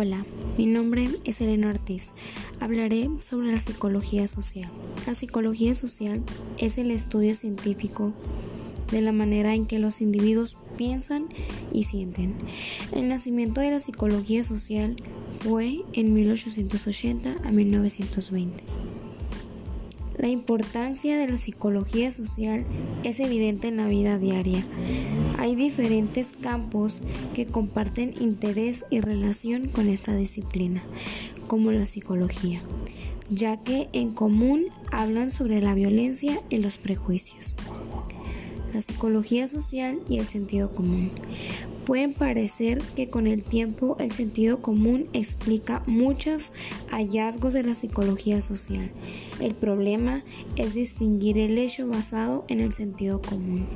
Hola, mi nombre es Elena Ortiz. Hablaré sobre la psicología social. La psicología social es el estudio científico de la manera en que los individuos piensan y sienten. El nacimiento de la psicología social fue en 1880 a 1920. La importancia de la psicología social es evidente en la vida diaria. Hay diferentes campos que comparten interés y relación con esta disciplina, como la psicología, ya que en común hablan sobre la violencia y los prejuicios. La psicología social y el sentido común. Pueden parecer que con el tiempo el sentido común explica muchos hallazgos de la psicología social. El problema es distinguir el hecho basado en el sentido común.